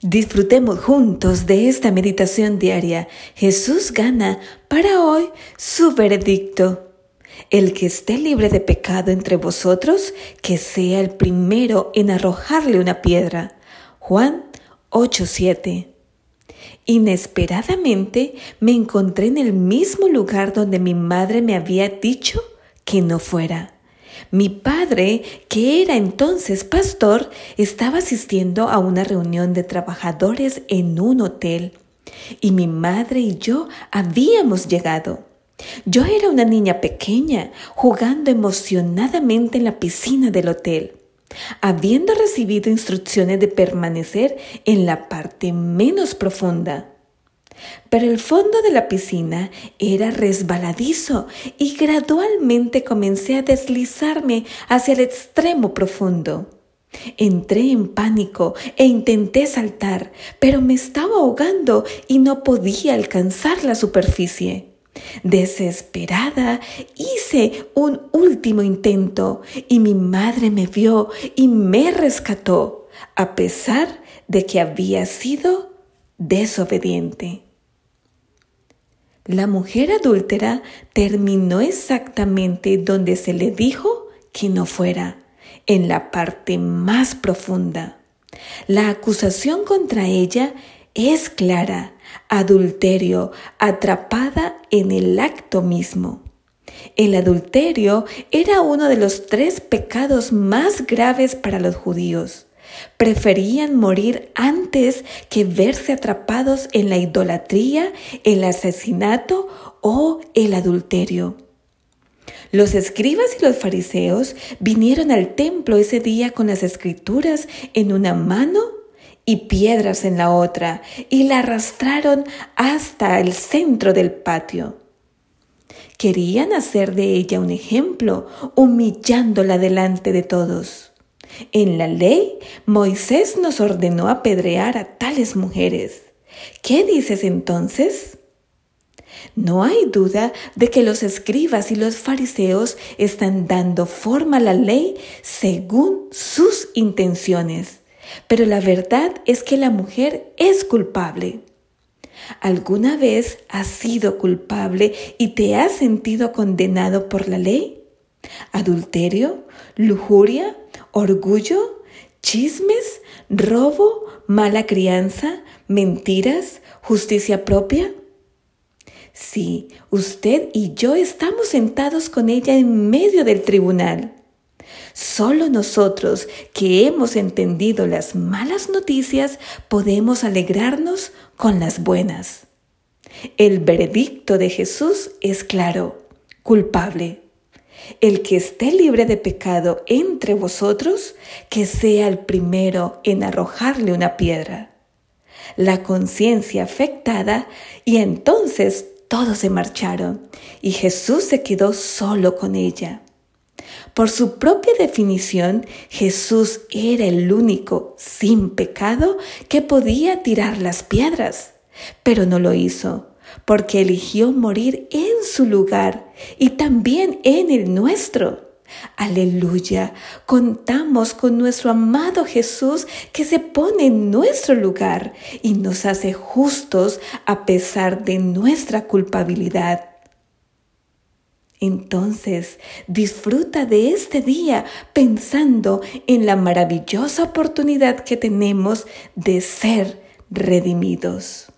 Disfrutemos juntos de esta meditación diaria. Jesús gana para hoy su veredicto. El que esté libre de pecado entre vosotros, que sea el primero en arrojarle una piedra. Juan 8:7. Inesperadamente me encontré en el mismo lugar donde mi madre me había dicho que no fuera. Mi padre, que era entonces pastor, estaba asistiendo a una reunión de trabajadores en un hotel y mi madre y yo habíamos llegado. Yo era una niña pequeña, jugando emocionadamente en la piscina del hotel, habiendo recibido instrucciones de permanecer en la parte menos profunda. Pero el fondo de la piscina era resbaladizo y gradualmente comencé a deslizarme hacia el extremo profundo. Entré en pánico e intenté saltar, pero me estaba ahogando y no podía alcanzar la superficie. Desesperada, hice un último intento y mi madre me vio y me rescató, a pesar de que había sido desobediente. La mujer adúltera terminó exactamente donde se le dijo que no fuera, en la parte más profunda. La acusación contra ella es clara, adulterio, atrapada en el acto mismo. El adulterio era uno de los tres pecados más graves para los judíos. Preferían morir antes que verse atrapados en la idolatría, el asesinato o el adulterio. Los escribas y los fariseos vinieron al templo ese día con las escrituras en una mano y piedras en la otra, y la arrastraron hasta el centro del patio. Querían hacer de ella un ejemplo, humillándola delante de todos. En la ley, Moisés nos ordenó apedrear a tales mujeres. ¿Qué dices entonces? No hay duda de que los escribas y los fariseos están dando forma a la ley según sus intenciones, pero la verdad es que la mujer es culpable. ¿Alguna vez has sido culpable y te has sentido condenado por la ley? ¿Adulterio? ¿Lujuria? orgullo, chismes, robo, mala crianza, mentiras, justicia propia? Sí, usted y yo estamos sentados con ella en medio del tribunal. Solo nosotros que hemos entendido las malas noticias podemos alegrarnos con las buenas. El veredicto de Jesús es claro, culpable. El que esté libre de pecado entre vosotros, que sea el primero en arrojarle una piedra. La conciencia afectada y entonces todos se marcharon y Jesús se quedó solo con ella. Por su propia definición, Jesús era el único sin pecado que podía tirar las piedras, pero no lo hizo porque eligió morir en su lugar y también en el nuestro. Aleluya, contamos con nuestro amado Jesús que se pone en nuestro lugar y nos hace justos a pesar de nuestra culpabilidad. Entonces, disfruta de este día pensando en la maravillosa oportunidad que tenemos de ser redimidos.